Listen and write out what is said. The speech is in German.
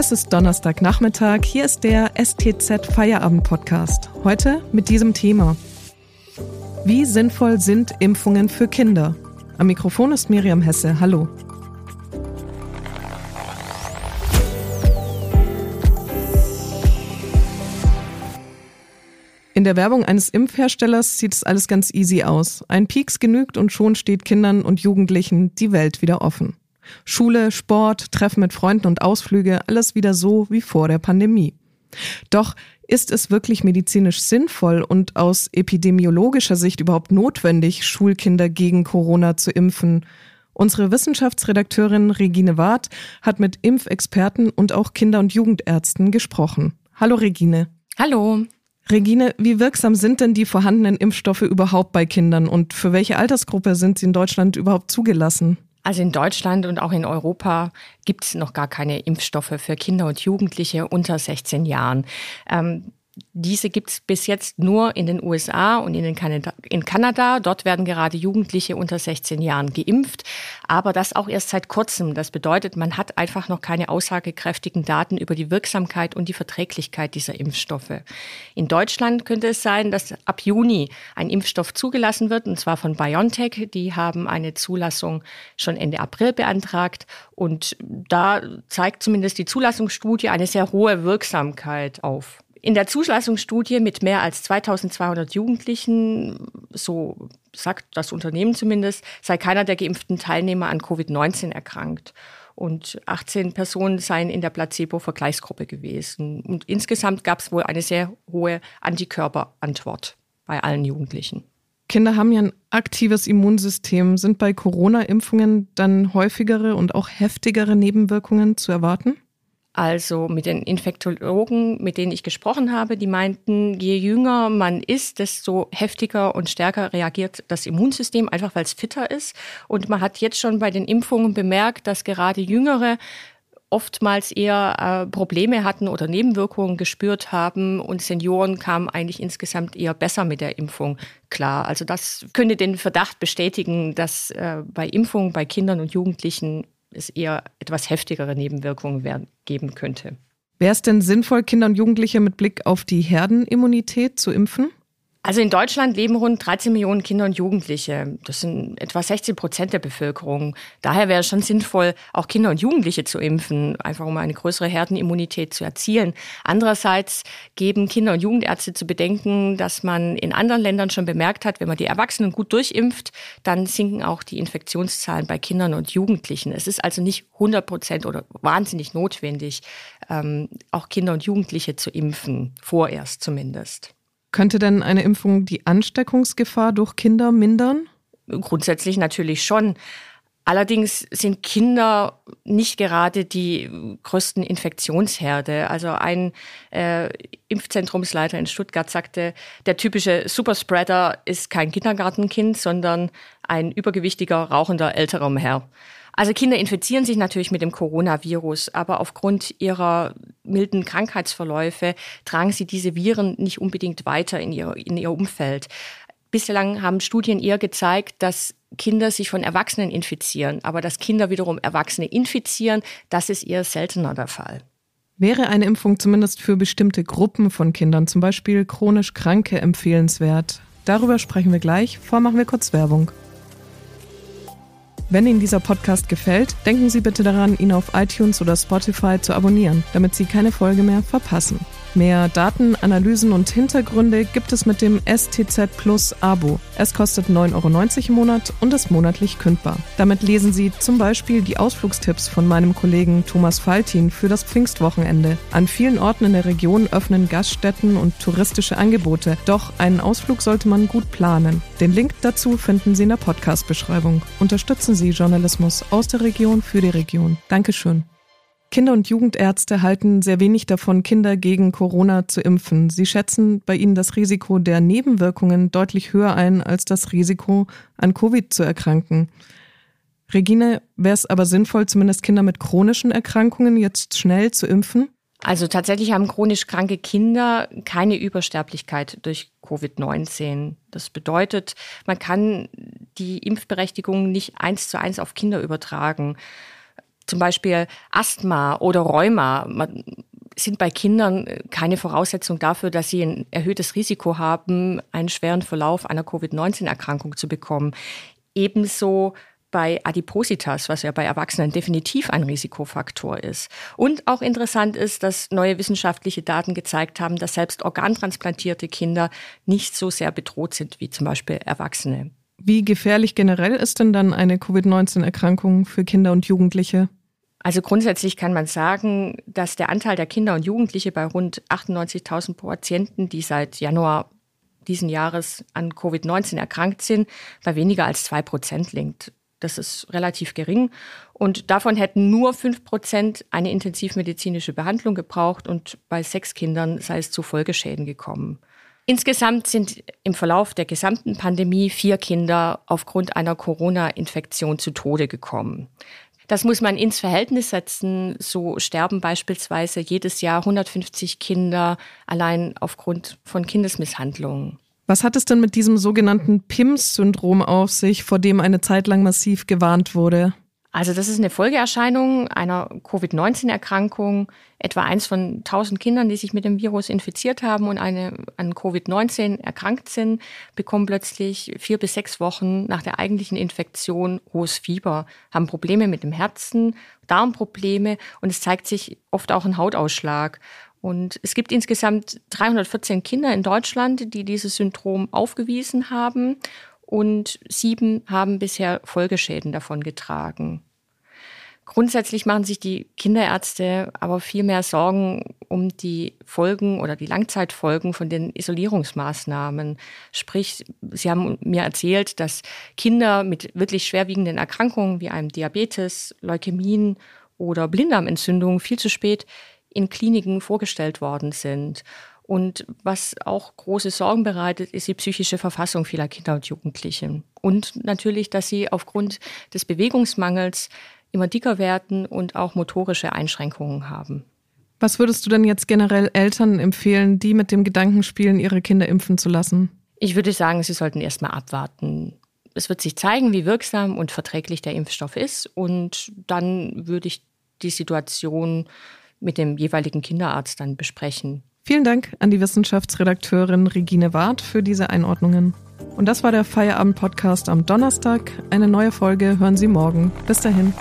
Es ist Donnerstagnachmittag. Hier ist der STZ Feierabend Podcast. Heute mit diesem Thema. Wie sinnvoll sind Impfungen für Kinder? Am Mikrofon ist Miriam Hesse. Hallo. In der Werbung eines Impfherstellers sieht es alles ganz easy aus. Ein Pieks genügt und schon steht Kindern und Jugendlichen die Welt wieder offen. Schule, Sport, Treffen mit Freunden und Ausflüge, alles wieder so wie vor der Pandemie. Doch ist es wirklich medizinisch sinnvoll und aus epidemiologischer Sicht überhaupt notwendig, Schulkinder gegen Corona zu impfen? Unsere Wissenschaftsredakteurin Regine Ward hat mit Impfexperten und auch Kinder- und Jugendärzten gesprochen. Hallo Regine. Hallo. Regine, wie wirksam sind denn die vorhandenen Impfstoffe überhaupt bei Kindern und für welche Altersgruppe sind sie in Deutschland überhaupt zugelassen? Also in Deutschland und auch in Europa gibt es noch gar keine Impfstoffe für Kinder und Jugendliche unter 16 Jahren. Ähm, diese gibt es bis jetzt nur in den USA und in, Kanada, in Kanada. Dort werden gerade Jugendliche unter 16 Jahren geimpft, aber das auch erst seit kurzem. Das bedeutet, man hat einfach noch keine aussagekräftigen Daten über die Wirksamkeit und die Verträglichkeit dieser Impfstoffe. In Deutschland könnte es sein, dass ab Juni ein Impfstoff zugelassen wird, und zwar von BioNTech. Die haben eine Zulassung schon Ende April beantragt und da zeigt zumindest die Zulassungsstudie eine sehr hohe Wirksamkeit auf. In der Zulassungsstudie mit mehr als 2200 Jugendlichen, so sagt das Unternehmen zumindest, sei keiner der geimpften Teilnehmer an Covid-19 erkrankt. Und 18 Personen seien in der Placebo-Vergleichsgruppe gewesen. Und insgesamt gab es wohl eine sehr hohe Antikörperantwort bei allen Jugendlichen. Kinder haben ja ein aktives Immunsystem. Sind bei Corona-Impfungen dann häufigere und auch heftigere Nebenwirkungen zu erwarten? Also mit den Infektologen, mit denen ich gesprochen habe, die meinten, je jünger man ist, desto heftiger und stärker reagiert das Immunsystem, einfach weil es fitter ist. Und man hat jetzt schon bei den Impfungen bemerkt, dass gerade Jüngere oftmals eher äh, Probleme hatten oder Nebenwirkungen gespürt haben und Senioren kamen eigentlich insgesamt eher besser mit der Impfung klar. Also das könnte den Verdacht bestätigen, dass äh, bei Impfungen bei Kindern und Jugendlichen es eher etwas heftigere Nebenwirkungen werden, geben könnte. Wäre es denn sinnvoll, Kinder und Jugendliche mit Blick auf die Herdenimmunität zu impfen? Also in Deutschland leben rund 13 Millionen Kinder und Jugendliche. Das sind etwa 16 Prozent der Bevölkerung. Daher wäre es schon sinnvoll, auch Kinder und Jugendliche zu impfen, einfach um eine größere Herdenimmunität zu erzielen. Andererseits geben Kinder- und Jugendärzte zu bedenken, dass man in anderen Ländern schon bemerkt hat, wenn man die Erwachsenen gut durchimpft, dann sinken auch die Infektionszahlen bei Kindern und Jugendlichen. Es ist also nicht 100 Prozent oder wahnsinnig notwendig, ähm, auch Kinder und Jugendliche zu impfen, vorerst zumindest. Könnte denn eine Impfung die Ansteckungsgefahr durch Kinder mindern? Grundsätzlich natürlich schon. Allerdings sind Kinder nicht gerade die größten Infektionsherde. Also ein äh, Impfzentrumsleiter in Stuttgart sagte, der typische Superspreader ist kein Kindergartenkind, sondern ein übergewichtiger, rauchender älterer Herr. Also Kinder infizieren sich natürlich mit dem Coronavirus, aber aufgrund ihrer milden Krankheitsverläufe tragen sie diese Viren nicht unbedingt weiter in ihr, in ihr Umfeld. Bislang haben Studien eher gezeigt, dass Kinder sich von Erwachsenen infizieren, aber dass Kinder wiederum Erwachsene infizieren, das ist eher seltener der Fall. Wäre eine Impfung zumindest für bestimmte Gruppen von Kindern, zum Beispiel chronisch Kranke, empfehlenswert? Darüber sprechen wir gleich. Vormachen wir kurz Werbung. Wenn Ihnen dieser Podcast gefällt, denken Sie bitte daran, ihn auf iTunes oder Spotify zu abonnieren, damit Sie keine Folge mehr verpassen. Mehr Daten, Analysen und Hintergründe gibt es mit dem STZ Plus Abo. Es kostet 9,90 Euro im Monat und ist monatlich kündbar. Damit lesen Sie zum Beispiel die Ausflugstipps von meinem Kollegen Thomas Faltin für das Pfingstwochenende. An vielen Orten in der Region öffnen Gaststätten und touristische Angebote, doch einen Ausflug sollte man gut planen. Den Link dazu finden Sie in der Podcast-Beschreibung. Unterstützen Sie Journalismus aus der Region für die Region. Dankeschön. Kinder- und Jugendärzte halten sehr wenig davon, Kinder gegen Corona zu impfen. Sie schätzen bei ihnen das Risiko der Nebenwirkungen deutlich höher ein als das Risiko, an Covid zu erkranken. Regine, wäre es aber sinnvoll, zumindest Kinder mit chronischen Erkrankungen jetzt schnell zu impfen? Also tatsächlich haben chronisch kranke Kinder keine Übersterblichkeit durch Covid-19. Das bedeutet, man kann die Impfberechtigung nicht eins zu eins auf Kinder übertragen. Zum Beispiel Asthma oder Rheuma sind bei Kindern keine Voraussetzung dafür, dass sie ein erhöhtes Risiko haben, einen schweren Verlauf einer Covid-19-Erkrankung zu bekommen. Ebenso bei Adipositas, was ja bei Erwachsenen definitiv ein Risikofaktor ist. Und auch interessant ist, dass neue wissenschaftliche Daten gezeigt haben, dass selbst organtransplantierte Kinder nicht so sehr bedroht sind wie zum Beispiel Erwachsene. Wie gefährlich generell ist denn dann eine Covid-19-Erkrankung für Kinder und Jugendliche? Also grundsätzlich kann man sagen, dass der Anteil der Kinder und Jugendliche bei rund 98.000 Patienten, die seit Januar diesen Jahres an Covid-19 erkrankt sind, bei weniger als zwei Prozent liegt. Das ist relativ gering. Und davon hätten nur fünf Prozent eine intensivmedizinische Behandlung gebraucht und bei sechs Kindern sei es zu Folgeschäden gekommen. Insgesamt sind im Verlauf der gesamten Pandemie vier Kinder aufgrund einer Corona-Infektion zu Tode gekommen. Das muss man ins Verhältnis setzen. So sterben beispielsweise jedes Jahr 150 Kinder allein aufgrund von Kindesmisshandlungen. Was hat es denn mit diesem sogenannten PIMS-Syndrom auf sich, vor dem eine Zeit lang massiv gewarnt wurde? Also das ist eine Folgeerscheinung einer Covid-19-Erkrankung. Etwa eins von 1000 Kindern, die sich mit dem Virus infiziert haben und eine, an Covid-19 erkrankt sind, bekommen plötzlich vier bis sechs Wochen nach der eigentlichen Infektion hohes Fieber, haben Probleme mit dem Herzen, Darmprobleme und es zeigt sich oft auch ein Hautausschlag. Und es gibt insgesamt 314 Kinder in Deutschland, die dieses Syndrom aufgewiesen haben und sieben haben bisher Folgeschäden davon getragen. Grundsätzlich machen sich die Kinderärzte aber viel mehr Sorgen um die Folgen oder die Langzeitfolgen von den Isolierungsmaßnahmen. Sprich, Sie haben mir erzählt, dass Kinder mit wirklich schwerwiegenden Erkrankungen wie einem Diabetes, Leukämien oder Blinddarmentzündungen viel zu spät in Kliniken vorgestellt worden sind. Und was auch große Sorgen bereitet, ist die psychische Verfassung vieler Kinder und Jugendlichen. Und natürlich, dass sie aufgrund des Bewegungsmangels immer dicker werden und auch motorische Einschränkungen haben. Was würdest du denn jetzt generell Eltern empfehlen, die mit dem Gedanken spielen, ihre Kinder impfen zu lassen? Ich würde sagen, sie sollten erstmal abwarten. Es wird sich zeigen, wie wirksam und verträglich der Impfstoff ist. Und dann würde ich die Situation mit dem jeweiligen Kinderarzt dann besprechen. Vielen Dank an die Wissenschaftsredakteurin Regine Ward für diese Einordnungen. Und das war der Feierabend-Podcast am Donnerstag. Eine neue Folge hören Sie morgen. Bis dahin.